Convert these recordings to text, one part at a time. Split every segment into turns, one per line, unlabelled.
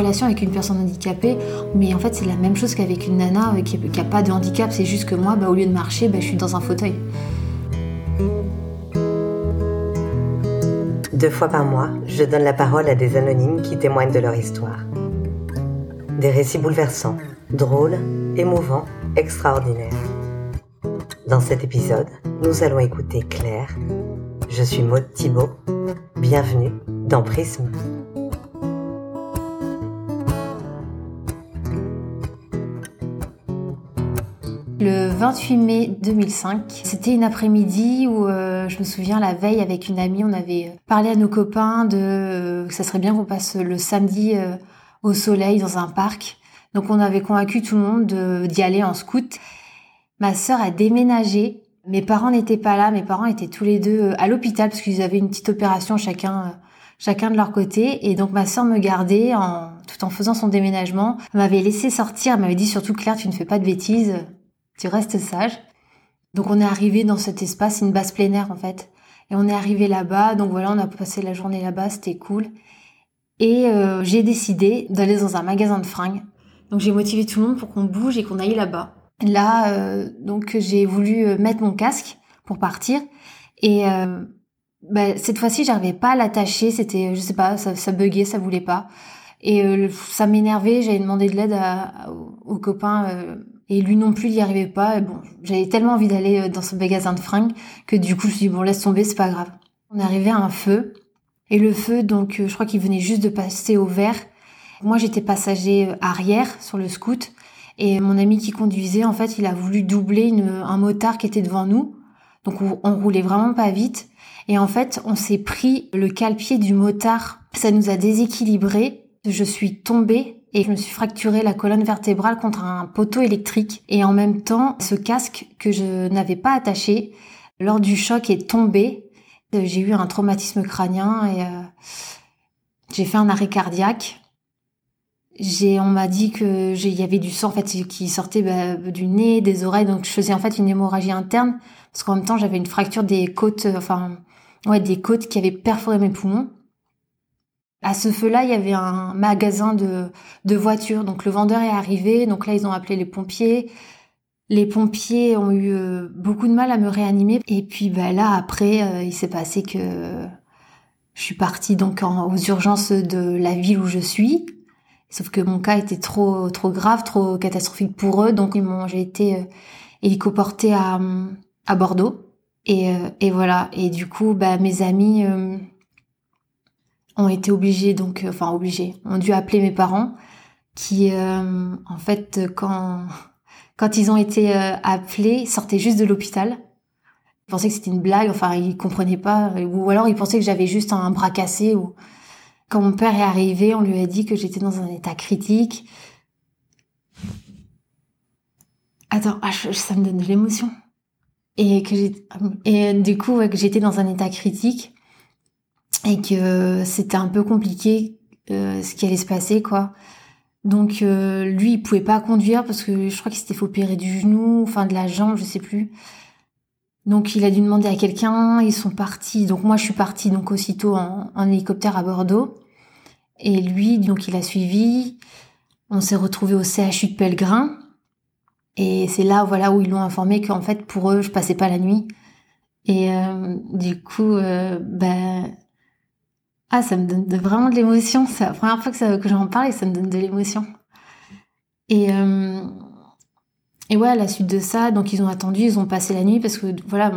relation avec une personne handicapée, mais en fait c'est la même chose qu'avec une nana qui n'a pas de handicap, c'est juste que moi, bah, au lieu de marcher, bah, je suis dans un fauteuil.
Deux fois par mois, je donne la parole à des anonymes qui témoignent de leur histoire. Des récits bouleversants, drôles, émouvants, extraordinaires. Dans cet épisode, nous allons écouter Claire. Je suis Maude Thibault. Bienvenue dans Prisme.
Le 28 mai 2005, c'était une après-midi où euh, je me souviens la veille avec une amie, on avait parlé à nos copains de euh, que ça serait bien qu'on passe le samedi euh, au soleil dans un parc. Donc on avait convaincu tout le monde d'y aller en scout. Ma sœur a déménagé. Mes parents n'étaient pas là. Mes parents étaient tous les deux à l'hôpital parce qu'ils avaient une petite opération chacun chacun de leur côté. Et donc ma sœur me gardait en, tout en faisant son déménagement. M'avait laissé sortir. M'avait dit surtout Claire, tu ne fais pas de bêtises tu restes sage. Donc on est arrivé dans cet espace, une base air en fait. Et on est arrivé là-bas, donc voilà, on a passé la journée là-bas, c'était cool. Et euh, j'ai décidé d'aller dans un magasin de fringues. Donc j'ai motivé tout le monde pour qu'on bouge et qu'on aille là-bas. Là, euh, donc j'ai voulu euh, mettre mon casque pour partir. Et bah, cette fois-ci, j'arrivais pas à l'attacher. C'était, je sais pas, ça, ça buguait, ça voulait pas. Et ça m'énervait. J'avais demandé de l'aide aux copains et lui non plus, il n'y arrivait pas. Et bon, j'avais tellement envie d'aller euh, dans ce magasin de fringues que du coup, je me suis dit, bon, laisse tomber, c'est pas grave. On arrivé à un feu. Et le feu, donc, euh, je crois qu'il venait juste de passer au vert. Moi, j'étais passager euh, arrière sur le scoot. Et mon ami qui conduisait, en fait, il a voulu doubler un motard qui était devant nous. Donc, on, roulait vraiment pas vite. Et en fait, on s'est pris le cale-pied du motard. Ça nous a déséquilibré. Je suis tombée et je me suis fracturé la colonne vertébrale contre un poteau électrique et en même temps ce casque que je n'avais pas attaché lors du choc est tombé. J'ai eu un traumatisme crânien et euh, j'ai fait un arrêt cardiaque. J'ai, on m'a dit que il y avait du sang en fait qui sortait bah, du nez, des oreilles, donc je faisais en fait une hémorragie interne parce qu'en même temps j'avais une fracture des côtes, enfin ouais des côtes qui avaient perforé mes poumons. À ce feu-là, il y avait un magasin de, de voitures. Donc le vendeur est arrivé. Donc là, ils ont appelé les pompiers. Les pompiers ont eu euh, beaucoup de mal à me réanimer. Et puis bah, là, après, euh, il s'est passé que je suis partie donc aux urgences de la ville où je suis. Sauf que mon cas était trop trop grave, trop catastrophique pour eux. Donc ils m'ont, j'ai été euh, hélicoportée à, à Bordeaux. Et, et voilà. Et du coup, bah, mes amis ont été obligés, donc, euh, enfin obligés, ont dû appeler mes parents, qui, euh, en fait, quand quand ils ont été euh, appelés, sortaient juste de l'hôpital. Ils pensaient que c'était une blague, enfin ils comprenaient pas, ou alors ils pensaient que j'avais juste un bras cassé. Ou quand mon père est arrivé, on lui a dit que j'étais dans un état critique. Attends, ah, ça me donne de l'émotion. Et que et du coup, que j'étais dans un état critique et que c'était un peu compliqué euh, ce qui allait se passer quoi. Donc euh, lui il pouvait pas conduire parce que je crois qu'il s'était fait opérer du genou, enfin de la jambe, je sais plus. Donc il a dû demander à quelqu'un, ils sont partis. Donc moi je suis partie donc aussitôt en, en hélicoptère à Bordeaux et lui donc il a suivi. On s'est retrouvé au CHU de Pellegrin et c'est là voilà où ils l'ont informé qu'en fait pour eux je passais pas la nuit. Et euh, du coup, euh, ben ah, ça me donne vraiment de l'émotion. C'est la première fois que, j'en parle et ça me donne de l'émotion. Et, euh, et ouais, à la suite de ça, donc ils ont attendu, ils ont passé la nuit parce que voilà,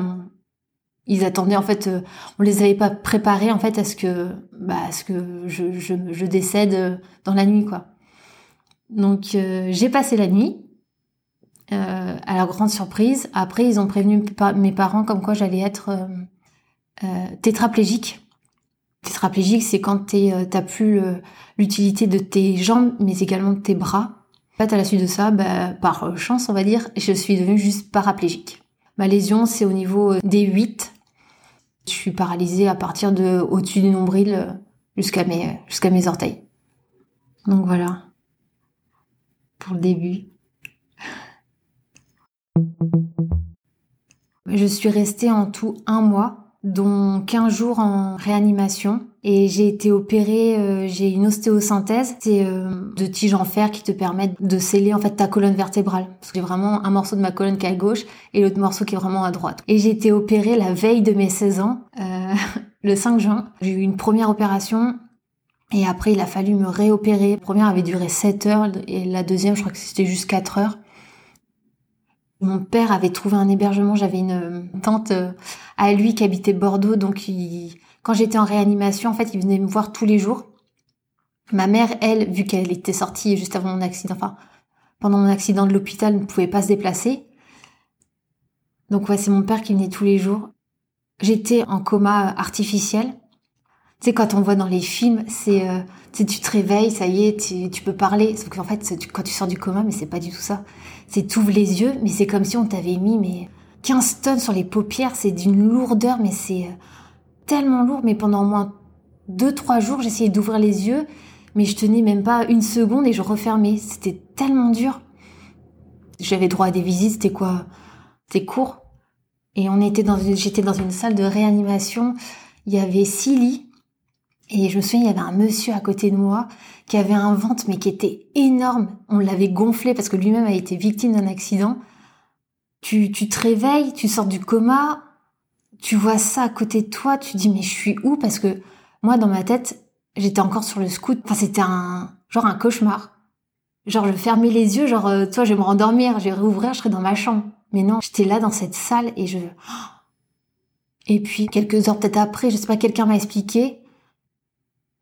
ils attendaient en fait, euh, on les avait pas préparés en fait à ce que, bah, à ce que je, décède dans la nuit quoi. Donc euh, j'ai passé la nuit. Euh, à la grande surprise. Après, ils ont prévenu mes parents comme quoi j'allais être euh, tétraplégique. Tétraplégique, c'est quand tu euh, t'as plus l'utilité de tes jambes, mais également de tes bras. En fait, à la suite de ça, bah, par chance, on va dire, je suis devenue juste paraplégique. Ma lésion, c'est au niveau euh, des 8. Je suis paralysée à partir de au-dessus du nombril euh, jusqu'à mes, jusqu'à mes orteils. Donc voilà. Pour le début. Je suis restée en tout un mois dont 15 jours en réanimation. et j'ai été opérée, euh, j'ai une ostéosynthèse, c'est euh, de tiges en fer qui te permettent de sceller en fait ta colonne vertébrale. Parce que j'ai vraiment un morceau de ma colonne qui est à gauche et l'autre morceau qui est vraiment à droite. Et j'ai été opérée la veille de mes 16 ans, euh, le 5 juin. J'ai eu une première opération et après il a fallu me réopérer. La première avait duré 7 heures et la deuxième je crois que c'était juste 4 heures. Mon père avait trouvé un hébergement, j'avais une tante à lui qui habitait Bordeaux, donc quand j'étais en réanimation, en fait, il venait me voir tous les jours. Ma mère, elle, vu qu'elle était sortie juste avant mon accident, enfin, pendant mon accident de l'hôpital, ne pouvait pas se déplacer. Donc ouais, c'est mon père qui venait tous les jours. J'étais en coma artificiel. Tu sais, quand on voit dans les films, c'est, euh, tu te réveilles, ça y est, tu, tu peux parler. Sauf qu'en fait, quand tu sors du coma, mais c'est pas du tout ça. C'est t'ouvres les yeux, mais c'est comme si on t'avait mis mais 15 tonnes sur les paupières. C'est d'une lourdeur, mais c'est euh, tellement lourd, mais pendant au moins deux, trois jours, j'essayais d'ouvrir les yeux, mais je tenais même pas une seconde et je refermais. C'était tellement dur. J'avais droit à des visites, c'était quoi? C'était court. Et on était dans j'étais dans une salle de réanimation. Il y avait six lits. Et je me souviens, il y avait un monsieur à côté de moi qui avait un ventre, mais qui était énorme. On l'avait gonflé parce que lui-même a été victime d'un accident. Tu, tu te réveilles, tu sors du coma, tu vois ça à côté de toi, tu dis mais je suis où? Parce que moi dans ma tête, j'étais encore sur le scout. Enfin c'était un genre un cauchemar. Genre je fermais les yeux, genre euh, toi je vais me rendormir, je vais réouvrir, je serai dans ma chambre. Mais non, j'étais là dans cette salle et je et puis quelques heures peut-être après, je sais pas, quelqu'un m'a expliqué.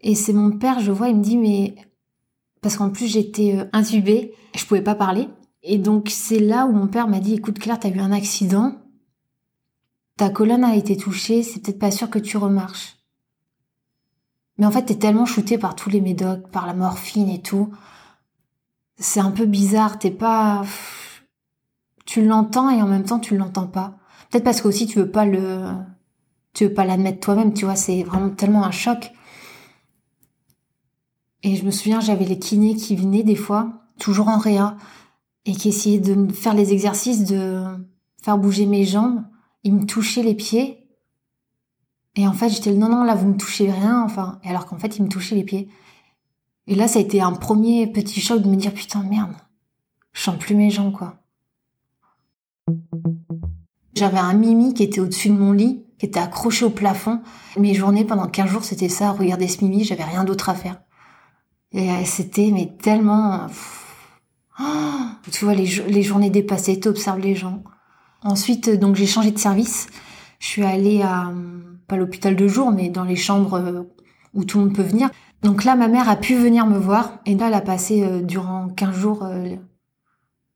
Et c'est mon père, je vois, il me dit mais parce qu'en plus j'étais euh, intubée, je pouvais pas parler. Et donc c'est là où mon père m'a dit écoute Claire, t'as eu un accident, ta colonne a été touchée, c'est peut-être pas sûr que tu remarches. Mais en fait, t'es tellement shooté par tous les médocs, par la morphine et tout. C'est un peu bizarre, t'es pas... Tu l'entends et en même temps tu l'entends pas. Peut-être parce que aussi tu veux pas le... Tu veux pas l'admettre toi-même, tu vois, c'est vraiment tellement un choc. Et je me souviens, j'avais les kinés qui venaient des fois, toujours en réa, et qui essayaient de faire les exercices de faire bouger mes jambes il me touchait les pieds. Et en fait, j'étais non, non, là, vous me touchez rien, enfin. Et alors qu'en fait, il me touchait les pieds. Et là, ça a été un premier petit choc de me dire, putain, merde, je sens plus mes jambes, quoi. J'avais un mimi qui était au-dessus de mon lit, qui était accroché au plafond. Mes journées pendant 15 jours, c'était ça, regarder ce mimi, j'avais rien d'autre à faire. Et euh, c'était, mais tellement... Oh, tu vois, les, les journées dépassées, tu observes les gens. Ensuite, donc j'ai changé de service. Je suis allée à pas l'hôpital de jour, mais dans les chambres euh, où tout le monde peut venir. Donc là, ma mère a pu venir me voir et là, elle a passé euh, durant 15 jours euh,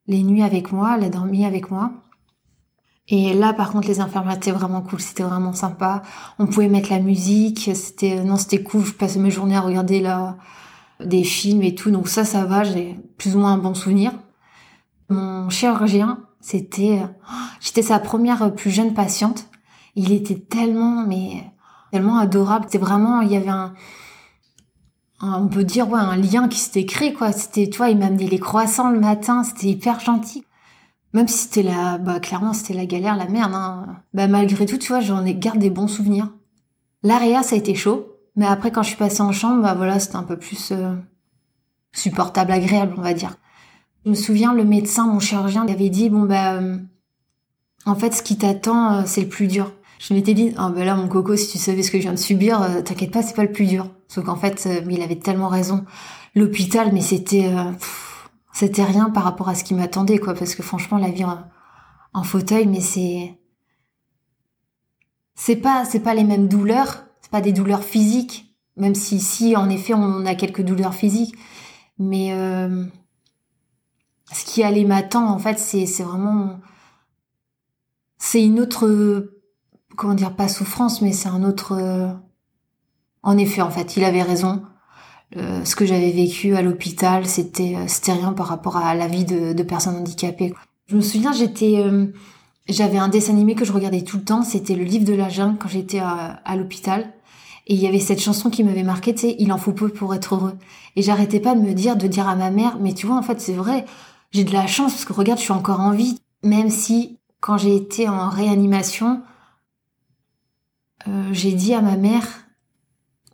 les nuits avec moi, elle a dormi avec moi. Et là, par contre, les infirmières étaient vraiment cool, c'était vraiment sympa. On pouvait mettre la musique, c'était non, c'était cool. Je passais mes journées à regarder là des films et tout, donc ça, ça va. J'ai plus ou moins un bon souvenir. Mon chirurgien, c'était, j'étais sa première plus jeune patiente. Il était tellement, mais tellement adorable. C'était vraiment, il y avait un, on peut dire ouais, un lien qui s'était créé quoi. C'était, tu vois, il m'amenait les croissants le matin. C'était hyper gentil. Même si c'était la, bah clairement c'était la galère, la merde. Hein. Bah malgré tout, tu vois, j'en ai gardé des bons souvenirs. L'AREA, ça a été chaud, mais après quand je suis passée en chambre, bah voilà, c'était un peu plus euh, supportable, agréable, on va dire. Je me souviens, le médecin, mon chirurgien, avait dit, bon, bah, euh, en fait, ce qui t'attend, euh, c'est le plus dur. Je m'étais dit, oh, bah là, mon coco, si tu savais ce que je viens de subir, euh, t'inquiète pas, c'est pas le plus dur. Sauf qu'en fait, il avait tellement raison. L'hôpital, mais c'était, c'était rien par rapport à ce qui m'attendait, quoi, parce que franchement, la vie en, fauteuil, mais c'est, c'est pas, c'est pas les mêmes douleurs, pas des douleurs physiques, même si, si, en effet, on a quelques douleurs physiques, mais, ce qui allait m'attendre, en fait, c'est, vraiment, c'est une autre, comment dire, pas souffrance, mais c'est un autre, en effet, en fait, il avait raison. Euh, ce que j'avais vécu à l'hôpital, c'était, rien par rapport à la vie de, personnes handicapées. Je me souviens, j'étais, euh, j'avais un dessin animé que je regardais tout le temps, c'était le livre de la jungle quand j'étais à l'hôpital. Et il y avait cette chanson qui m'avait marqué, tu sais, il en faut peu pour être heureux. Et j'arrêtais pas de me dire, de dire à ma mère, mais tu vois, en fait, c'est vrai, j'ai de la chance parce que regarde, je suis encore en vie. Même si quand j'ai été en réanimation, euh, j'ai dit à ma mère,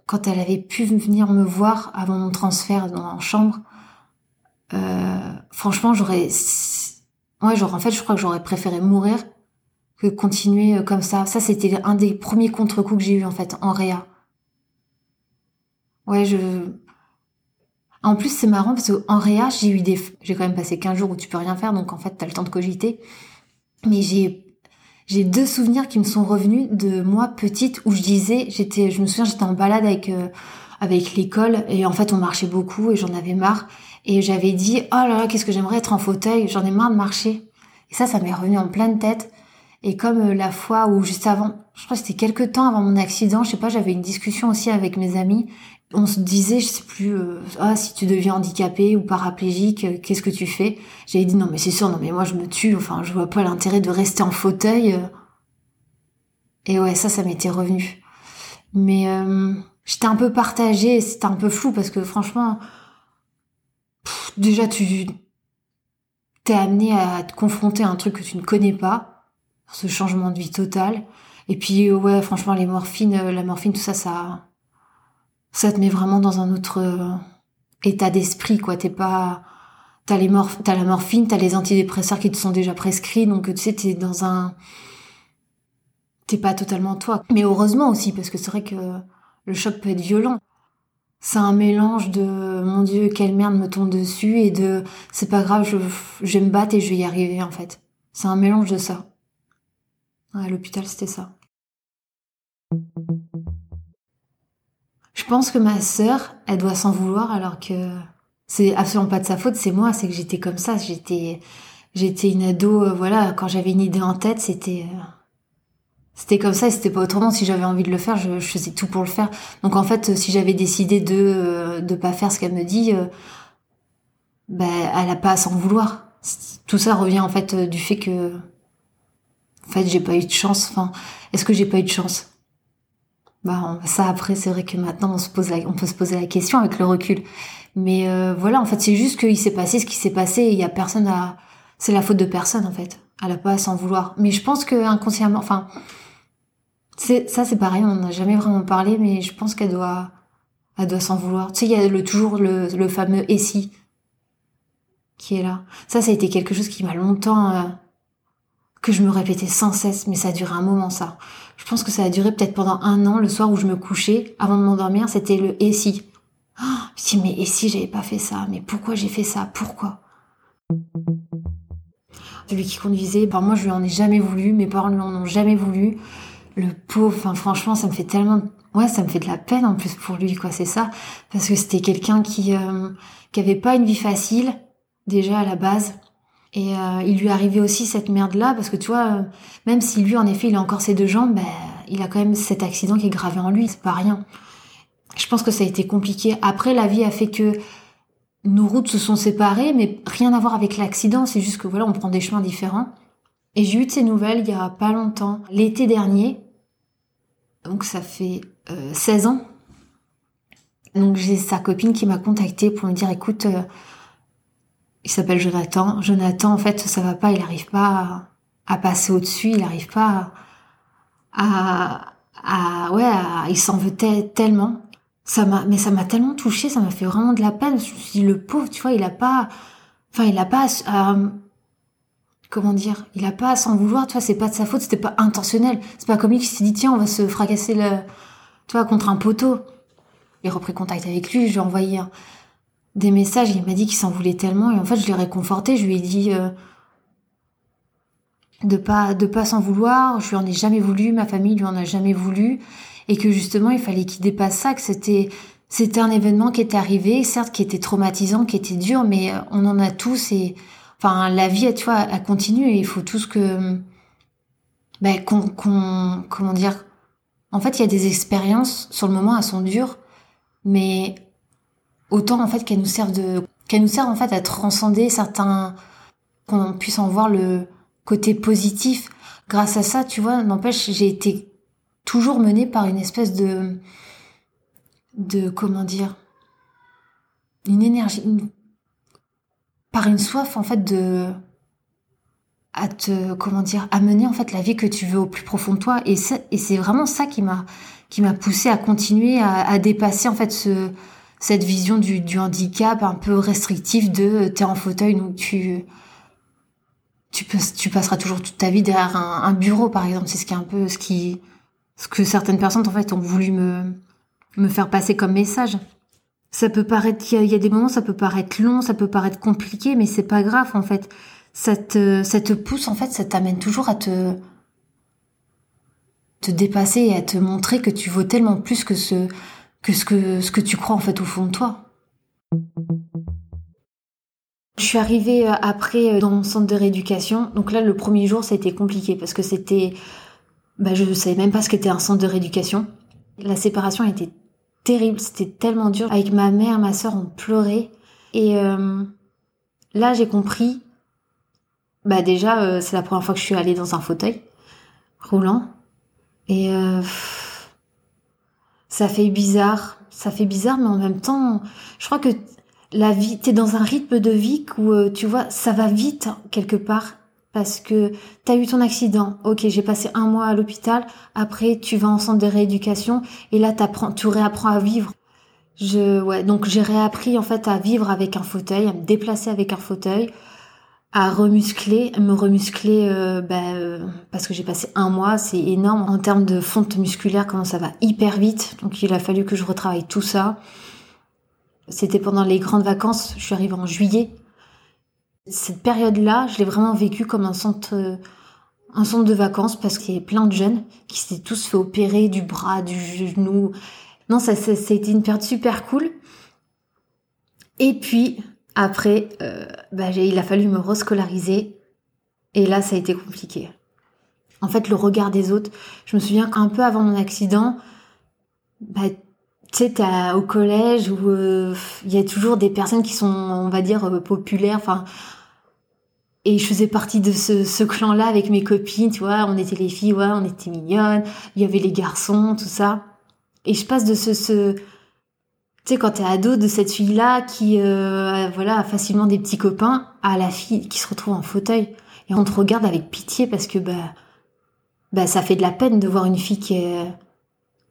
quand elle avait pu venir me voir avant mon transfert dans la chambre, euh, franchement, j'aurais, ouais, genre en fait, je crois que j'aurais préféré mourir que continuer euh, comme ça. Ça, c'était un des premiers contre-coups que j'ai eu en fait en réa. Ouais, je. En plus, c'est marrant parce qu'en réa, j'ai eu des, j'ai quand même passé 15 jours où tu peux rien faire, donc en fait, t'as le temps de cogiter. Mais j'ai deux souvenirs qui me sont revenus de moi petite où je disais, j'étais, je me souviens, j'étais en balade avec euh, l'école et en fait on marchait beaucoup et j'en avais marre et j'avais dit oh là là qu'est-ce que j'aimerais être en fauteuil, j'en ai marre de marcher. Et ça, ça m'est revenu en pleine tête. Et comme euh, la fois où juste avant, je crois que c'était quelques temps avant mon accident, je sais pas, j'avais une discussion aussi avec mes amis. On se disait, je sais plus, euh, ah si tu deviens handicapé ou paraplégique, qu'est-ce que tu fais? J'avais dit non mais c'est sûr, non mais moi je me tue. Enfin, je vois pas l'intérêt de rester en fauteuil. Et ouais, ça, ça m'était revenu. Mais euh, j'étais un peu partagée, c'était un peu flou parce que franchement, déjà tu t'es amené à te confronter à un truc que tu ne connais pas, ce changement de vie total. Et puis ouais, franchement, les morphines, euh, la morphine, tout ça, ça, ça te met vraiment dans un autre euh, état d'esprit, quoi. T'es pas, t'as les t'as la morphine, t'as les antidépresseurs qui te sont déjà prescrits, donc tu sais, t'es dans un c'est pas totalement toi. Mais heureusement aussi, parce que c'est vrai que le choc peut être violent. C'est un mélange de mon Dieu, quelle merde me tombe dessus et de c'est pas grave, je, je vais me battre et je vais y arriver en fait. C'est un mélange de ça. à l'hôpital, c'était ça. Pense que ma sœur, elle doit s'en vouloir alors que c'est absolument pas de sa faute, c'est moi, c'est que j'étais comme ça, j'étais j'étais une ado, euh, voilà, quand j'avais une idée en tête, c'était euh, c'était comme ça et c'était pas autrement. Si j'avais envie de le faire, je, faisais tout pour le faire. Donc en fait, si j'avais décidé de euh, de pas faire ce qu'elle me dit, euh, ben elle a pas à s'en vouloir. Tout ça revient en fait euh, du fait que en fait j'ai pas eu de chance. Enfin, est-ce que j'ai pas eu de chance? Bah ça après c'est vrai que maintenant on se pose on peut se poser la question avec le recul. Mais voilà, en fait c'est juste qu'il s'est passé ce qui s'est passé. Il y a personne à c'est la faute de personne en fait. Elle a pas à s'en vouloir. Mais je pense que inconsciemment, enfin ça, c'est pareil, on n'a jamais vraiment parlé, mais je pense qu'elle doit, elle doit s'en vouloir. Tu sais, il y a le, toujours le, fameux et si qui est là. Ça, ça a été quelque chose qui m'a longtemps, euh, que je me répétais sans cesse, mais ça duré un moment, ça. Je pense que ça a duré peut-être pendant un an, le soir où je me couchais, avant de m'endormir, c'était le et si. Oh, je me mais et si j'avais pas fait ça? Mais pourquoi j'ai fait ça? Pourquoi? Celui qui conduisait, par moi, je lui en ai jamais voulu, mes parents lui en ont jamais voulu le pauvre, enfin, franchement, ça me fait tellement, ouais, ça me fait de la peine en plus pour lui, quoi, c'est ça, parce que c'était quelqu'un qui, euh, qui avait pas une vie facile déjà à la base, et euh, il lui arrivait aussi cette merde là, parce que tu vois, euh, même si lui en effet il a encore ses deux jambes, ben, il a quand même cet accident qui est gravé en lui, c'est pas rien. Je pense que ça a été compliqué. Après, la vie a fait que nos routes se sont séparées, mais rien à voir avec l'accident, c'est juste que voilà, on prend des chemins différents. Et j'ai eu de ces nouvelles il y a pas longtemps, l'été dernier. Donc ça fait 16 euh, ans. Donc j'ai sa copine qui m'a contacté pour me dire écoute, euh, il s'appelle Jonathan. Jonathan, en fait, ça va pas, il arrive pas à, passer au-dessus, il arrive pas à, à, ouais, il s'en veut tellement. Ça m'a, mais ça m'a tellement touché, ça m'a fait vraiment de la peine. Je me suis dit, le pauvre, tu vois, il a pas, enfin, il a pas comment dire, il a pas à s'en vouloir, tu vois, c'est pas de sa faute, c'était pas intentionnel. C'est pas comme lui qui s'est dit, tiens, on va se fracasser le, tu vois, contre un poteau. J'ai repris contact avec lui, je lui ai envoyé des messages, il m'a dit qu'il s'en voulait tellement, et en fait, je l'ai réconforté, je lui ai dit, euh, de pas, de pas s'en vouloir, je lui en ai jamais voulu, ma famille lui en a jamais voulu, et que justement, il fallait qu'il dépasse ça, que c'était, c'était un événement qui était arrivé, certes, qui était traumatisant, qui était dur, mais euh, on en a tous et, Enfin, la vie, tu vois, elle continue et il faut tous que, ben, qu'on, comment dire? En fait, il y a des expériences sur le moment, elles sont dures, mais autant en fait qu'elles nous servent de, nous en fait à transcender certains, qu'on puisse en voir le côté positif. Grâce à ça, tu vois, n'empêche, j'ai été toujours menée par une espèce de, de comment dire, une énergie, par une soif en fait de à te comment dire amener en fait la vie que tu veux au plus profond de toi et c'est et c'est vraiment ça qui m'a qui m'a poussé à continuer à, dépasser en fait ce, cette vision du, handicap un peu restrictif de t'es en fauteuil donc tu tu, passeras toujours toute ta vie derrière un, un bureau par exemple. C'est ce qui est un peu ce qui ce que certaines personnes en fait ont voulu me me faire passer comme message. Ça peut paraître il y, a des moments ça peut paraître long ça peut paraître compliqué mais c'est pas grave en fait. Ça te ça te pousse en fait ça t'amène toujours à te te dépasser et à te montrer que tu vaux tellement plus que ce que ce que ce que tu crois en fait au fond de toi. Je suis arrivée euh, après euh, dans mon centre de rééducation. Donc là, le premier jour, ça a été compliqué parce que c'était, bah, je savais même pas ce qu'était un centre de rééducation. La séparation était terrible, c'était tellement dur. Avec ma mère, ma sœur, on pleurait. Et euh, là, j'ai compris. Bah déjà, c'est la première fois que je suis allée dans un fauteuil roulant. Et ça fait bizarre. Ça fait bizarre, mais en même temps, je crois que la vie, t'es dans un rythme de vie où, euh, tu vois, ça va vite, quelque part. Parce que t'as eu ton accident. Ok, j'ai passé un mois à l'hôpital. Après, tu vas en centre de rééducation. Et là, t'apprends, tu réapprends à vivre. Je, ouais, donc j'ai réappris, en fait, à vivre avec un fauteuil, à me déplacer avec un fauteuil à remuscler, me remuscler euh, bah, euh, parce que j'ai passé un mois, c'est énorme en termes de fonte musculaire, comment ça va? Hyper vite. Donc il a fallu que je retravaille tout ça. C'était pendant les grandes vacances, je suis arrivée en juillet. Cette période-là, je l'ai vraiment vécu comme un centre, euh, un centre de vacances parce qu'il y avait plein de jeunes qui s'étaient tous fait opérer du bras, du genou. Non, ça, ça, ça a été une période super cool. Et puis, après, euh, bah, il a fallu me rescolariser. Et là, ça a été compliqué. En fait, le regard des autres, je me souviens qu'un peu avant mon accident, bah, tu sais, au collège où euh, il y a toujours des personnes qui sont, on va dire, euh, populaires. Enfin, et je faisais partie de ce, ce clan-là avec mes copines, tu vois. On était les filles, ouais, on était mignonnes. Il y avait les garçons, tout ça. Et je passe de ce, ce sais, quand t'es ado de cette fille-là qui, euh, voilà, a facilement des petits copains, à la fille qui se retrouve en fauteuil. Et on te regarde avec pitié parce que, bah, bah, ça fait de la peine de voir une fille qui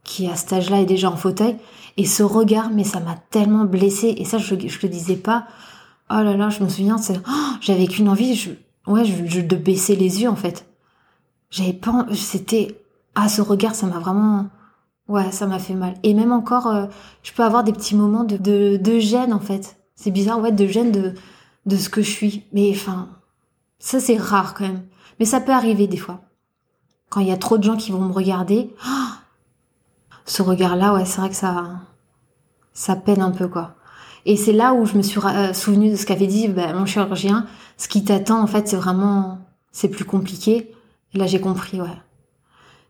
qui à cet âge-là est déjà en fauteuil. Et ce regard, mais ça m'a tellement blessée. Et ça, je, je le disais pas. Oh là là, je me souviens, c'est, oh, j'avais qu'une envie, je, ouais, je, de baisser les yeux, en fait. J'avais pas, c'était, ah, ce regard, ça m'a vraiment, Ouais, ça m'a fait mal. Et même encore, euh, je peux avoir des petits moments de, de, de gêne, en fait. C'est bizarre, ouais, de gêne de, de ce que je suis. Mais enfin, ça c'est rare quand même. Mais ça peut arriver des fois. Quand il y a trop de gens qui vont me regarder, ce regard-là, ouais, c'est vrai que ça, ça peine un peu, quoi. Et c'est là où je me suis euh, souvenu de ce qu'avait dit bah, mon chirurgien. Ce qui t'attend, en fait, c'est vraiment, c'est plus compliqué. Et là, j'ai compris, ouais.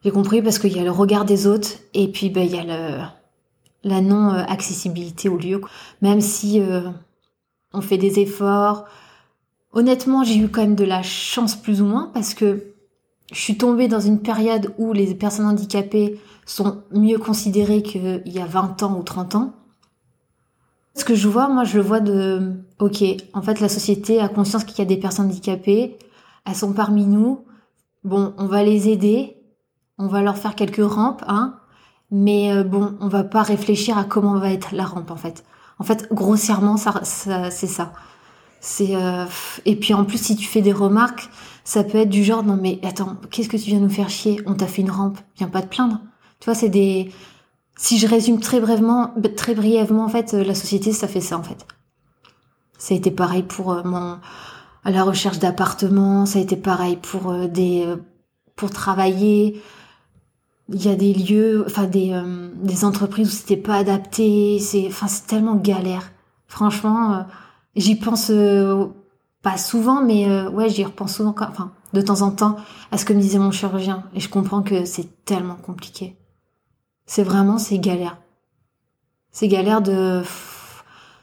J'ai compris parce qu'il y a le regard des autres et puis ben, il y a le, la non-accessibilité au lieu. Même si euh, on fait des efforts. Honnêtement, j'ai eu quand même de la chance plus ou moins parce que je suis tombée dans une période où les personnes handicapées sont mieux considérées qu'il y a 20 ans ou 30 ans. Ce que je vois, moi, je le vois de, ok, en fait, la société a conscience qu'il y a des personnes handicapées, elles sont parmi nous, bon, on va les aider, on va leur faire quelques rampes, hein, mais euh, bon, on va pas réfléchir à comment va être la rampe en fait. En fait, grossièrement, ça, c'est ça. C'est euh, et puis en plus, si tu fais des remarques, ça peut être du genre non mais attends, qu'est-ce que tu viens nous faire chier? On t'a fait une rampe, viens pas te plaindre. Tu vois, c'est des. Si je résume très brièvement, très brièvement, en fait, la société, ça fait ça en fait. Ça a été pareil pour euh, mon à la recherche d'appartements, ça a été pareil pour des pour travailler, il y a des lieux, enfin des, euh, des entreprises où c'était pas adapté, c'est enfin c'est tellement galère. Franchement, euh, j'y pense euh, pas souvent, mais ouais, j'y repense souvent, enfin de temps en temps à ce que me disait mon chirurgien, et je comprends que c'est tellement compliqué. C'est vraiment c'est galère. C'est galère de,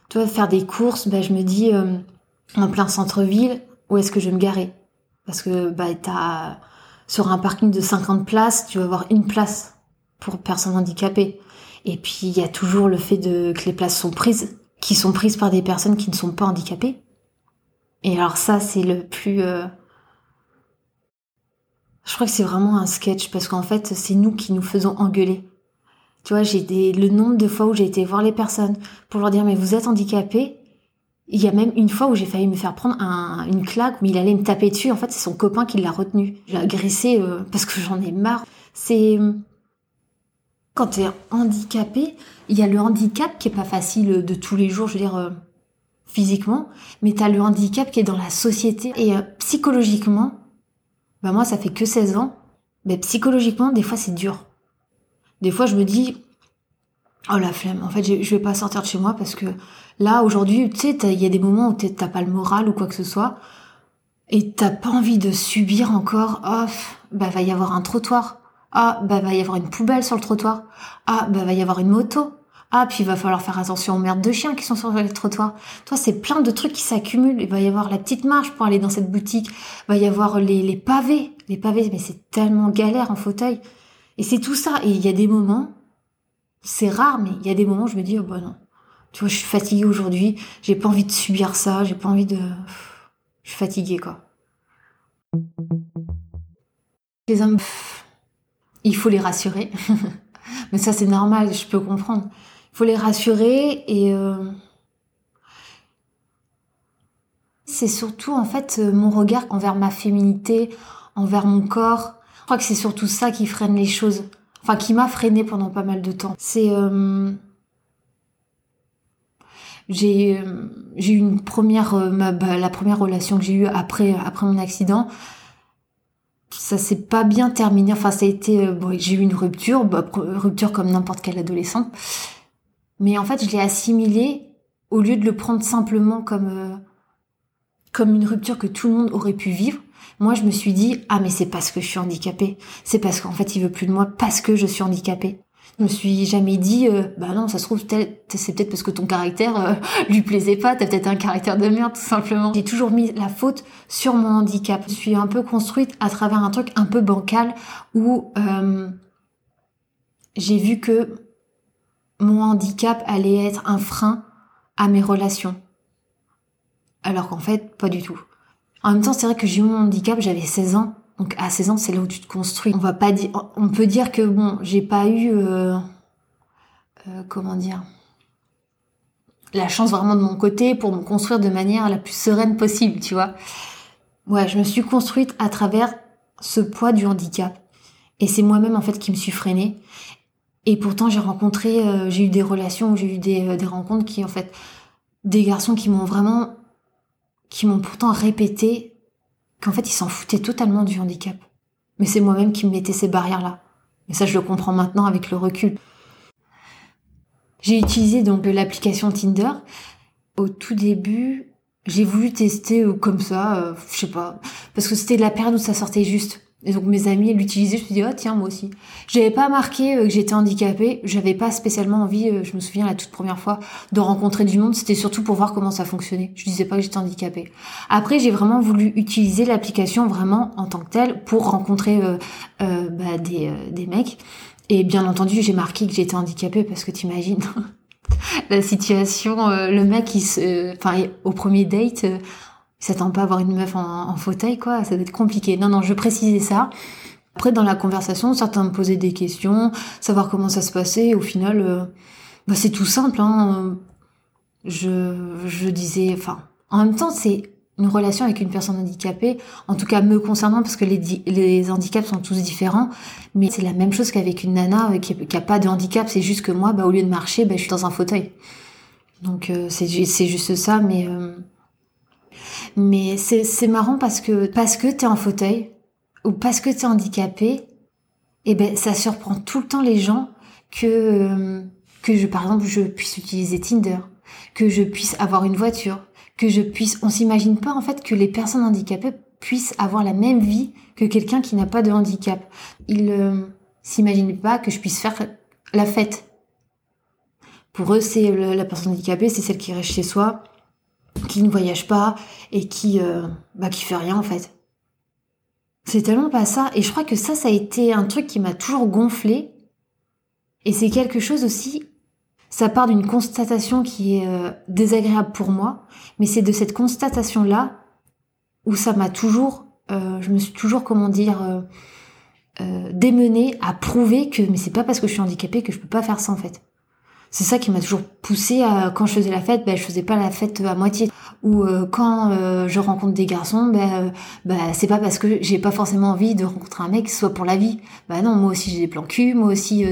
tu vois, faire des courses. Ben je me dis en plein centre-ville, où est-ce que je vais me garer? Parce que bah t'as sur un parking de 50 places, tu vas avoir une place pour personnes handicapées. Et puis il y a toujours le fait de que les places sont prises, qui sont prises par des personnes qui ne sont pas handicapées. Et alors ça, c'est le plus. Euh, je crois que c'est vraiment un sketch parce qu'en fait, c'est nous qui nous faisons engueuler. Tu vois, j'ai des, le nombre de fois où j'ai été voir les personnes pour leur dire mais vous êtes handicapé. Il y a même une fois où j'ai failli me faire prendre un, une claque, mais il allait me taper dessus. En fait, c'est son copain qui l'a retenu. J'ai agressé euh, parce que j'en ai marre. C'est quand tu es handicapé, il y a le handicap qui est pas facile de tous les jours, je veux dire euh, physiquement, mais tu as le handicap qui est dans la société et euh, psychologiquement. Bah moi, ça fait que 16 ans. Mais psychologiquement, des fois, c'est dur. Des fois, je me dis, oh la flemme, en fait, je vais pas sortir de chez moi parce que là, aujourd'hui, tu sais, il y a des moments où t'as pas le moral ou quoi que ce soit, et t'as pas envie de subir encore, oh, bah va y avoir un trottoir, ah, bah va y avoir une poubelle sur le trottoir, ah, bah va y avoir une moto, ah, puis il va falloir faire attention aux merdes de chiens qui sont sur le trottoir. Toi, c'est plein de trucs qui s'accumulent. Il va y avoir la petite marche pour aller dans cette boutique. Il va y avoir les, les pavés. Les pavés, mais c'est tellement galère en fauteuil. Et c'est tout ça. Et il y a des moments, c'est rare, mais il y a des moments où je me dis, oh bah non. Tu vois, je suis fatiguée aujourd'hui, j'ai pas envie de subir ça, j'ai pas envie de... Je suis fatiguée, quoi. Les hommes, il faut les rassurer. mais ça, c'est normal, je peux comprendre. Il faut les rassurer et... Euh, c'est surtout, en fait, mon regard envers ma féminité, envers mon corps, je crois que c'est surtout ça qui freine les choses. Enfin, qui m'a freiné pendant pas mal de temps. C'est... Euh... J'ai euh, j'ai eu une première euh, bah, la première relation que j'ai eue après après mon accident ça s'est pas bien terminé enfin ça a été euh, bon, j'ai eu une rupture bah, rupture comme n'importe quelle adolescente mais en fait je l'ai assimilé au lieu de le prendre simplement comme comme une rupture que tout le monde aurait pu vivre moi, je me suis dit, ah, mais c'est parce que je suis handicapée. C'est parce qu'en fait, il veut plus de moi parce que je suis handicapée. Je me suis jamais dit, euh, bah non, ça se trouve, c'est peut-être parce que ton caractère euh, lui plaisait pas, t'as peut-être un caractère de merde, tout simplement. J'ai toujours mis la faute sur mon handicap. Je suis un peu construite à travers un truc un peu bancal où euh, j'ai vu que mon handicap allait être un frein à mes relations. Alors qu'en fait, pas du tout. En même temps, c'est vrai que j'ai eu mon handicap, j'avais 16 ans. Donc à 16 ans, c'est là où tu te construis. On va pas dire, on peut dire que bon, j'ai pas eu, euh, euh, comment dire, la chance vraiment de mon côté pour me construire de manière la plus sereine possible, tu vois. Ouais, je me suis construite à travers ce poids du handicap. Et c'est moi-même en fait qui me suis freinée. Et pourtant, j'ai rencontré, euh, j'ai eu des relations, j'ai eu des, des rencontres qui en fait, des garçons qui m'ont vraiment qui m'ont pourtant répété qu'en fait ils s'en foutaient totalement du handicap. Mais c'est moi-même qui me mettais ces barrières-là. Mais ça, je le comprends maintenant avec le recul. J'ai utilisé donc l'application Tinder. Au tout début, j'ai voulu tester euh, comme ça, euh, je sais pas, parce que c'était la période où ça sortait juste. Et donc mes amis l'utilisaient, je me dit oh tiens moi aussi. J'avais pas marqué euh, que j'étais handicapée, j'avais pas spécialement envie, euh, je me souviens la toute première fois de rencontrer du monde, c'était surtout pour voir comment ça fonctionnait. Je disais pas que j'étais handicapée. Après j'ai vraiment voulu utiliser l'application vraiment en tant que telle pour rencontrer euh, bah, des, des mecs. Et bien entendu j'ai marqué que j'étais handicapée parce que t'imagines la situation, le mec il se, enfin au premier date s'attend pas à avoir une meuf en, fauteuil, quoi. Ça doit être compliqué. Non, non, je précisais ça. Après, dans la conversation, certains me posaient des questions, savoir comment ça se passait. Au final, euh, bah, c'est tout simple. Hein. Je, je disais, enfin, en même temps, c'est une relation avec une personne handicapée, en tout cas me concernant, parce que les, les handicaps sont tous différents, mais c'est la même chose qu'avec une nana euh, qui, qui a pas de handicap. C'est juste que moi, bah, au lieu de marcher, bah, je suis dans un fauteuil. Donc euh, c'est juste ça, mais mais c'est marrant parce que parce que t'es en fauteuil ou parce que t'es handicapé, eh ben ça surprend tout le temps les gens que euh, que je par exemple je puisse utiliser Tinder, que je puisse avoir une voiture, que je puisse. On s'imagine pas en fait que les personnes handicapées puissent avoir la même vie que quelqu'un qui n'a pas de handicap. Ils euh, s'imaginent pas que je puisse faire la fête. Pour eux, c'est la personne handicapée, c'est celle qui reste chez soi, qui ne voyage pas et qui euh, bah qui fait rien en fait. C'est tellement pas ça et je crois que ça ça a été un truc qui m'a toujours gonflé et c'est quelque chose aussi ça part d'une constatation qui est euh, désagréable pour moi mais c'est de cette constatation là où ça m'a toujours euh, je me suis toujours comment dire démenée à prouver que mais c'est pas parce que je suis handicapée que je peux pas faire ça en fait. C'est ça qui m'a toujours poussée à quand je faisais la fête, ben je faisais pas la fête à moitié. Ou euh, quand euh, je rencontre des garçons, ben bah, c'est pas parce que j'ai pas forcément envie de rencontrer un mec, soit pour la vie. Bah non, moi aussi j'ai des plans cul, moi aussi.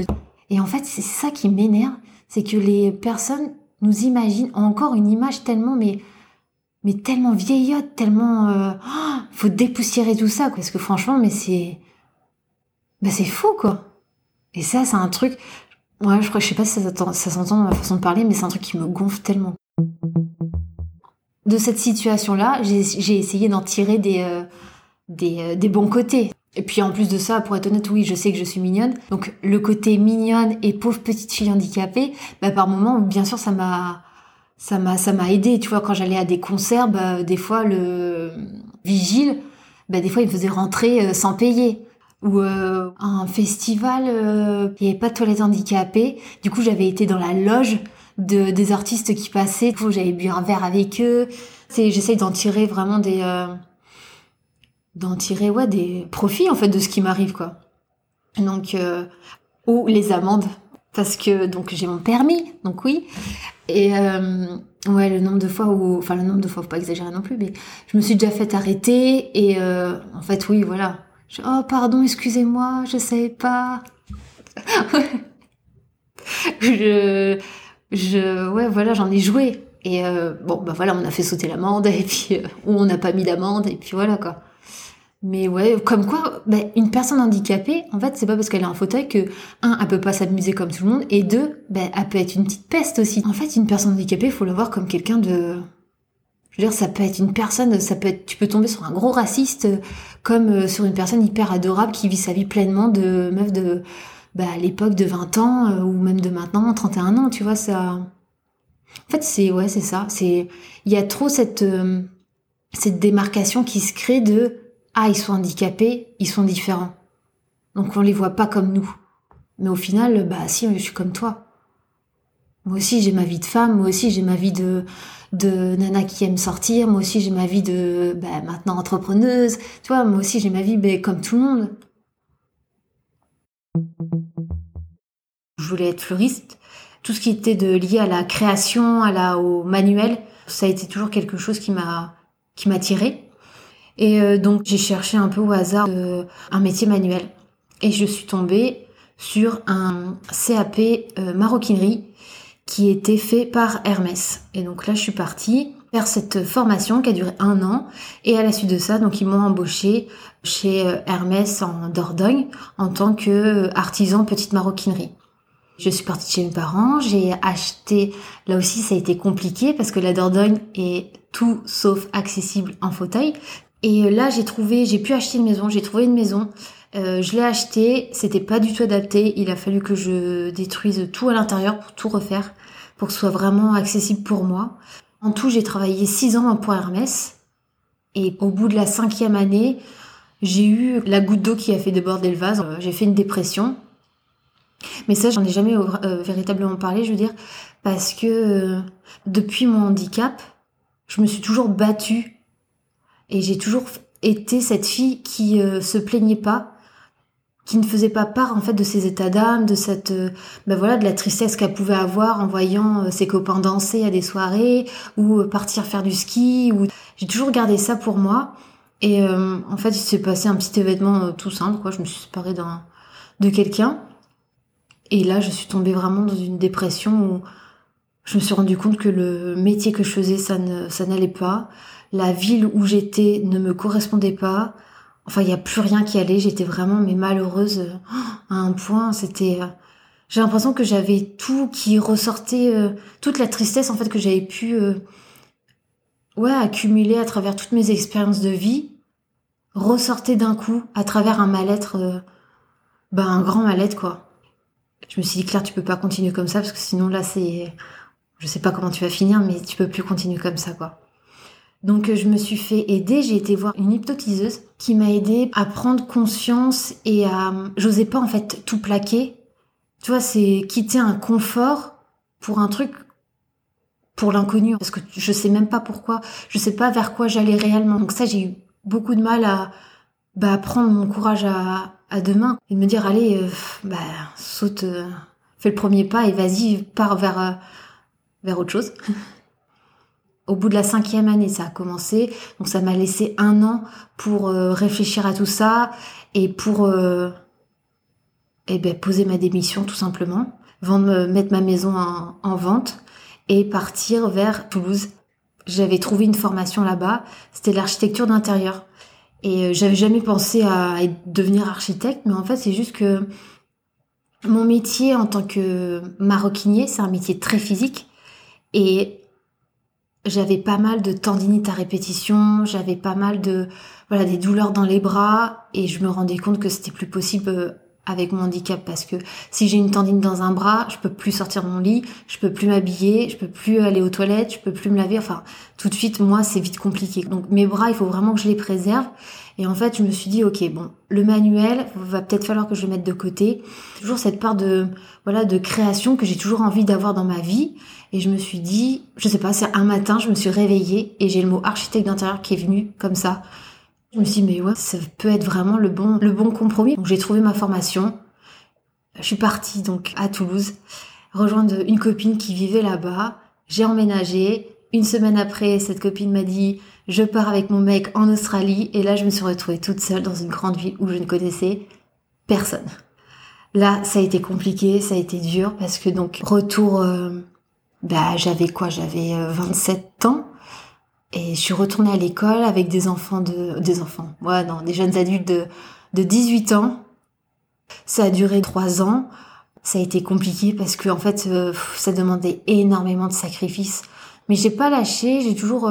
Et en fait, c'est ça qui m'énerve, c'est que les personnes nous imaginent encore une image tellement mais tellement vieillotte, tellement euh, oh, faut dépoussiérer tout ça quoi, parce que franchement mais c'est bah c'est fou quoi. Et ça c'est un truc ouais, je crois je sais pas si ça, ça s'entend dans ma façon de parler mais c'est un truc qui me gonfle tellement. De cette situation-là, j'ai essayé d'en tirer des euh, des, euh, des bons côtés. Et puis en plus de ça, pour être honnête, oui, je sais que je suis mignonne. Donc le côté mignonne et pauvre petite fille handicapée, bah par moment, bien sûr, ça m'a ça m'a ça m'a aidé tu vois quand j'allais à des concerts bah, des fois le vigile bah, des fois il me faisait rentrer euh, sans payer ou euh, un festival euh, il n'y avait pas de toilettes handicapées du coup j'avais été dans la loge de des artistes qui passaient. Du coup j'avais bu un verre avec eux. J'essaye d'en tirer vraiment des d'en tirer ouais des profits en fait de ce qui m'arrive quoi. Donc ou les amendes. Parce que donc j'ai mon permis. Donc oui. Et euh, ouais, le nombre de fois où, enfin le nombre de fois, faut pas exagérer non plus, mais je me suis déjà fait arrêter. Et euh, en fait oui, voilà. Je, oh pardon, excusez-moi, je savais pas. je, je, ouais, voilà, j'en ai joué. Et euh, bon, bah voilà, on a fait sauter l'amende et puis euh, ou on n'a pas mis l'amende et puis voilà quoi. Mais ouais, comme quoi, ben, une personne handicapée, en fait, c'est pas parce qu'elle a un fauteuil que, un, elle peut pas s'amuser comme tout le monde, et deux, ben, elle peut être une petite peste aussi. En fait, une personne handicapée, il faut la voir comme quelqu'un de... Je veux dire, ça peut être une personne, ça peut être, tu peux tomber sur un gros raciste, comme euh, sur une personne hyper adorable qui vit sa vie pleinement de meuf de, bah, à l'époque de 20 ans, euh, ou même de maintenant, 31 ans, tu vois, ça... En fait, c'est, ouais, c'est ça, c'est, il y a trop cette, euh, cette démarcation qui se crée de, ah, ils sont handicapés, ils sont différents. Donc on les voit pas comme nous. Mais au final, bah si, je suis comme toi. Moi aussi j'ai ma vie de femme, moi aussi j'ai ma vie de de nana qui aime sortir, moi aussi j'ai ma vie de bah, maintenant entrepreneuse, moi aussi j'ai ma vie bah, comme tout le monde. Je voulais être fleuriste. Tout ce qui était lié à la création, à la au manuel, ça a été toujours quelque chose qui m'a qui m'a tiré. Et euh, donc j'ai cherché un peu au hasard euh, un métier manuel. Et je suis tombée sur un CAP euh, maroquinerie qui était fait par Hermès. Et donc là je suis partie faire cette formation qui a duré un an. Et à la suite de ça, donc ils m'ont embauché chez Hermès en Dordogne en tant que artisan petite maroquinerie. Je suis partie chez mes parents, j'ai acheté, là aussi ça a été compliqué parce que la Dordogne est tout sauf accessible en fauteuil. Et euh, là, j'ai trouvé, j'ai pu acheter une maison, j'ai trouvé une maison. Euh, je l'ai acheté, c'était pas du tout adapté. Il a fallu que je détruise tout à l'intérieur pour tout refaire, pour que ce soit vraiment accessible pour moi. En tout, j'ai travaillé six ans pour Hermès. Et au bout de la cinquième année, j'ai eu la goutte d'eau qui a fait déborder le vase. J'ai fait une dépression. Mais ça, j'en ai jamais euh, véritablement parlé, je veux dire, parce que depuis mon handicap, je me suis toujours battue et j'ai toujours été cette fille qui euh, se plaignait pas, qui ne faisait pas part en fait de ses états d'âme, de cette euh, ben voilà de la tristesse qu'elle pouvait avoir en voyant euh, ses copains danser à des soirées ou partir faire du ski ou j'ai toujours gardé ça pour moi. Et en fait il s'est passé un petit événement tout simple quoi, je me suis séparée d'un de quelqu'un. Et là je suis tombée vraiment dans une dépression où je me suis rendu compte que le métier que je faisais ça ne ça n'allait pas la ville où j'étais ne me correspondait pas. Enfin, il n'y a plus rien qui allait. J'étais vraiment mais malheureuse euh, à un point. C'était, euh, j'ai l'impression que j'avais tout qui ressortait, euh, toute la tristesse en fait que j'avais pu, ouais, accumuler à travers toutes mes expériences de vie, ressortait d'un coup à travers un mal-être, ben un grand mal-être quoi. Je me suis dit Claire, tu peux pas continuer comme ça parce que sinon là c'est, je sais pas comment tu vas finir, mais tu peux plus continuer comme ça quoi. Donc je me suis fait aider, j'ai été voir une hypnotiseuse qui m'a aidé à prendre conscience et à j'osais pas en fait tout plaquer. Tu vois, c'est quitter un confort pour un truc pour l'inconnu parce que je sais même pas pourquoi, je sais pas vers quoi j'allais réellement. Donc ça j'ai eu beaucoup de mal à bah prendre mon courage à à demain et de me dire allez, euh, bah saute, euh, fais le premier pas et vas-y, pars vers euh, vers autre chose. Au bout de la cinquième année, ça a commencé, donc ça m'a laissé un an pour réfléchir à tout ça et pour eh ben, poser ma démission tout simplement, vendre, mettre ma maison en, en vente et partir vers Toulouse. J'avais trouvé une formation là-bas, c'était l'architecture d'intérieur. Et euh, j'avais jamais pensé à devenir architecte, mais en fait, c'est juste que mon métier en tant que maroquinier, c'est un métier très physique. Et j'avais pas mal de tendinite à répétition, j'avais pas mal de, voilà, des douleurs dans les bras, et je me rendais compte que c'était plus possible euh, avec mon handicap parce que si j'ai une tendine dans un bras, je peux plus sortir de mon lit, je peux plus m'habiller, je peux plus aller aux toilettes, je peux plus me laver. Enfin, tout de suite, moi, c'est vite compliqué. Donc mes bras, il faut vraiment que je les préserve. Et en fait, je me suis dit, ok, bon, le manuel, va peut-être falloir que je le mette de côté. Toujours cette part de, voilà, de création que j'ai toujours envie d'avoir dans ma vie. Et je me suis dit, je sais pas, c'est un matin, je me suis réveillée et j'ai le mot architecte d'intérieur qui est venu comme ça. Je me suis dit, mais ouais, ça peut être vraiment le bon, le bon compromis. Donc j'ai trouvé ma formation. Je suis partie donc à Toulouse, rejoindre une copine qui vivait là-bas. J'ai emménagé. Une semaine après, cette copine m'a dit, je pars avec mon mec en Australie. Et là, je me suis retrouvée toute seule dans une grande ville où je ne connaissais personne. Là, ça a été compliqué, ça a été dur parce que donc retour, euh, bah j'avais quoi? J'avais 27 euh, ans. Et je suis retournée à l'école avec des enfants de, des enfants, ouais, non, des jeunes adultes de, de 18 ans. Ça a duré trois ans. Ça a été compliqué parce que, en fait, euh, ça demandait énormément de sacrifices. Mais j'ai pas lâché, j'ai toujours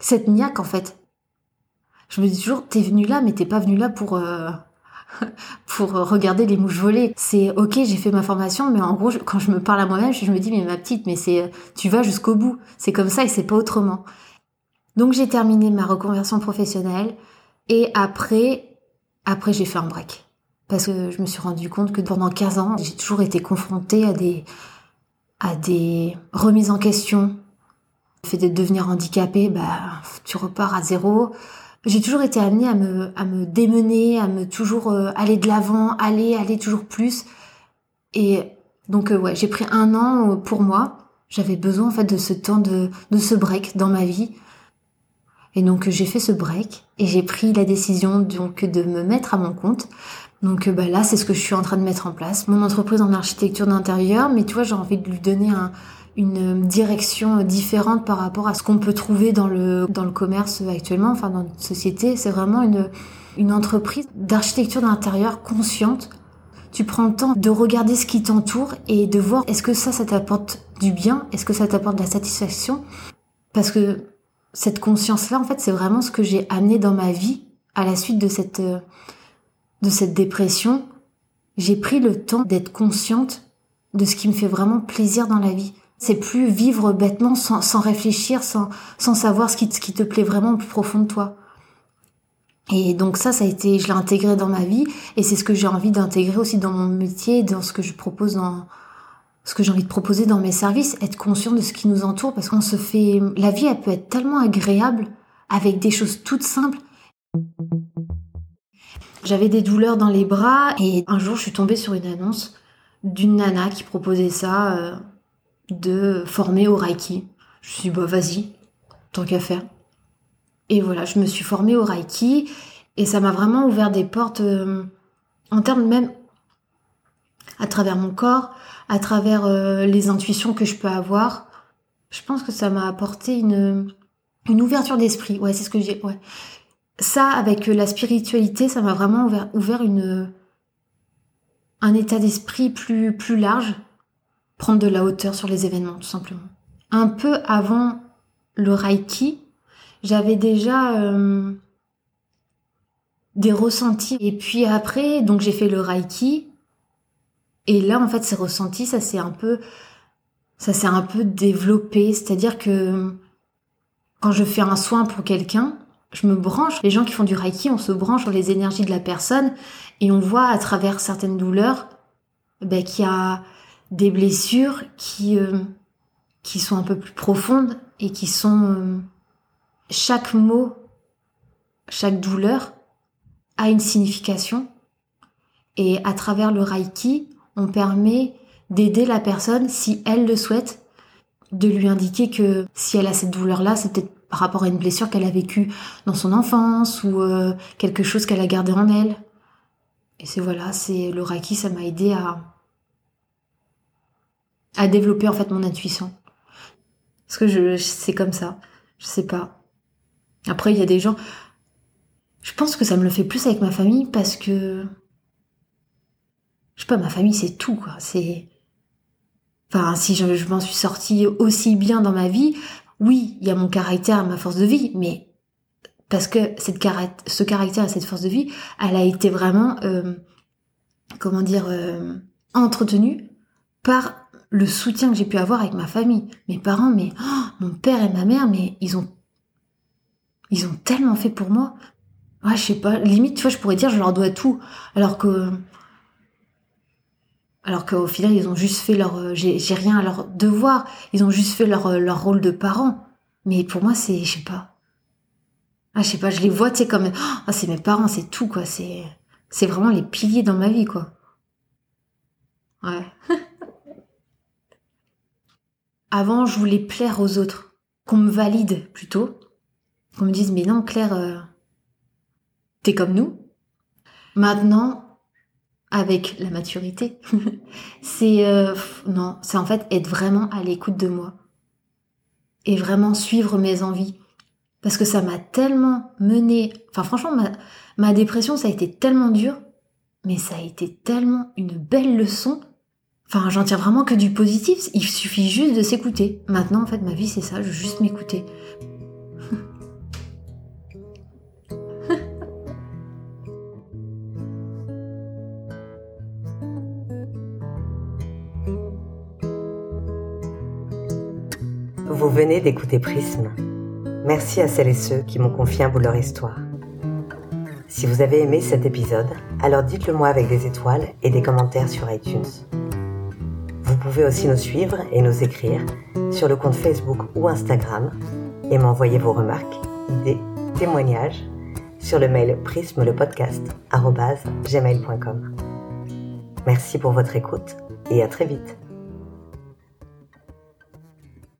cette niaque, en fait. Je me dis toujours, t'es venu là, mais t'es pas venu là pour, euh, pour regarder les mouches voler. C'est ok, j'ai fait ma formation, mais en gros, quand je me parle à moi-même, je me dis mais ma petite, mais c'est tu vas jusqu'au bout. C'est comme ça et c'est pas autrement. Donc j'ai terminé ma reconversion professionnelle et après, après j'ai fait un break parce que je me suis rendu compte que pendant 15 ans, j'ai toujours été confrontée à des à des remises en question. Le fait de devenir handicapé, bah tu repars à zéro j'ai toujours été amenée à me, à me démener, à me toujours euh, aller de l'avant, aller, aller toujours plus. Et donc, euh, ouais, j'ai pris un an euh, pour moi. J'avais besoin, en fait, de ce temps de, de ce break dans ma vie. Et donc, j'ai fait ce break et j'ai pris la décision, donc, de me mettre à mon compte. Donc, bah, là, c'est ce que je suis en train de mettre en place. Mon entreprise en architecture d'intérieur, mais tu vois, j'ai envie de lui donner un, une direction différente par rapport à ce qu'on peut trouver dans le, dans le commerce actuellement, enfin dans notre société. C'est vraiment une, une entreprise d'architecture d'intérieur consciente. Tu prends le temps de regarder ce qui t'entoure et de voir est-ce que ça, ça t'apporte du bien, est-ce que ça t'apporte de la satisfaction? Parce que cette conscience-là, en fait, c'est vraiment ce que j'ai amené dans ma vie à la suite de cette, de cette dépression. J'ai pris le temps d'être consciente de ce qui me fait vraiment plaisir dans la vie. C'est plus vivre bêtement sans, sans réfléchir, sans, savoir ce qui, ce qui te plaît vraiment au plus profond de toi. Et donc ça, ça a été, je l'ai intégré dans ma vie, et c'est ce que j'ai envie d'intégrer aussi dans mon métier, dans ce que je propose dans, ce que j'ai envie de proposer dans mes services, être conscient de ce qui nous entoure, parce qu'on se fait, la vie, elle peut être tellement agréable avec des choses toutes simples. J'avais des douleurs dans les bras, et un jour, je suis tombée sur une annonce d'une nana qui proposait ça. Euh, de former au Reiki. Je me suis dit, bah vas-y, tant qu'à faire. Et voilà, je me suis formée au Reiki et ça m'a vraiment ouvert des portes euh, en termes même à travers mon corps, à travers euh, les intuitions que je peux avoir. Je pense que ça m'a apporté une, une ouverture d'esprit. Ouais, c'est ce que j'ai. Ouais. Ça, avec la spiritualité, ça m'a vraiment ouvert, ouvert une, un état d'esprit plus, plus large prendre de la hauteur sur les événements, tout simplement. Un peu avant le Reiki, j'avais déjà euh, des ressentis. Et puis après, donc j'ai fait le Reiki. Et là, en fait, ces ressentis, ça s'est un peu, ça s'est un peu développé. C'est-à-dire que quand je fais un soin pour quelqu'un, je me branche. Les gens qui font du Reiki, on se branche sur les énergies de la personne et on voit à travers certaines douleurs ben, qu'il y a des blessures qui euh, qui sont un peu plus profondes et qui sont euh, chaque mot, chaque douleur a une signification. Et à travers le Reiki, on permet d'aider la personne, si elle le souhaite, de lui indiquer que si elle a cette douleur-là, c'est peut-être par rapport à une blessure qu'elle a vécue dans son enfance ou euh, quelque chose qu'elle a gardé en elle. Et c'est voilà, c'est le Reiki, ça m'a aidé à à développer en fait mon intuition. Parce que je c'est comme ça, je sais pas. Après il y a des gens je pense que ça me le fait plus avec ma famille parce que je sais pas, ma famille c'est tout quoi, c'est Enfin, si je, m'en suis sortie aussi bien dans ma vie, oui, il y a mon caractère, ma force de vie, mais parce que cette ce caractère et cette force de vie, elle a été vraiment, euh, comment dire, euh, entretenue par le soutien que j'ai pu avoir avec ma famille. Mes parents, mais oh, mon père et ma mère, mais ils ont, ils ont tellement fait pour moi. Ouais, je sais pas, limite, tu vois, je pourrais dire, je leur dois tout, alors que alors qu'au final, ils ont juste fait leur, euh, j'ai rien à leur devoir. Ils ont juste fait leur, euh, leur rôle de parents. Mais pour moi, c'est, je sais pas. Ah, je sais pas, je les vois, tu sais, comme, ah, c'est mes parents, c'est tout, quoi. C'est, c'est vraiment les piliers dans ma vie, quoi. Ouais. Avant, je voulais plaire aux autres. Qu'on me valide, plutôt. Qu'on me dise, mais non, Claire, euh, t'es comme nous. Maintenant, avec la maturité, c'est euh, non, c'est en fait être vraiment à l'écoute de moi et vraiment suivre mes envies parce que ça m'a tellement mené. Enfin, franchement, ma, ma dépression, ça a été tellement dur, mais ça a été tellement une belle leçon. Enfin, j'en tire vraiment que du positif. Il suffit juste de s'écouter. Maintenant, en fait, ma vie, c'est ça. Je veux juste m'écouter.
Vous venez d'écouter Prisme. Merci à celles et ceux qui m'ont confié un bout de leur histoire. Si vous avez aimé cet épisode, alors dites-le moi avec des étoiles et des commentaires sur iTunes. Vous pouvez aussi nous suivre et nous écrire sur le compte Facebook ou Instagram et m'envoyer vos remarques, idées, témoignages sur le mail prismelepodcast.gmail.com. Merci pour votre écoute et à très vite.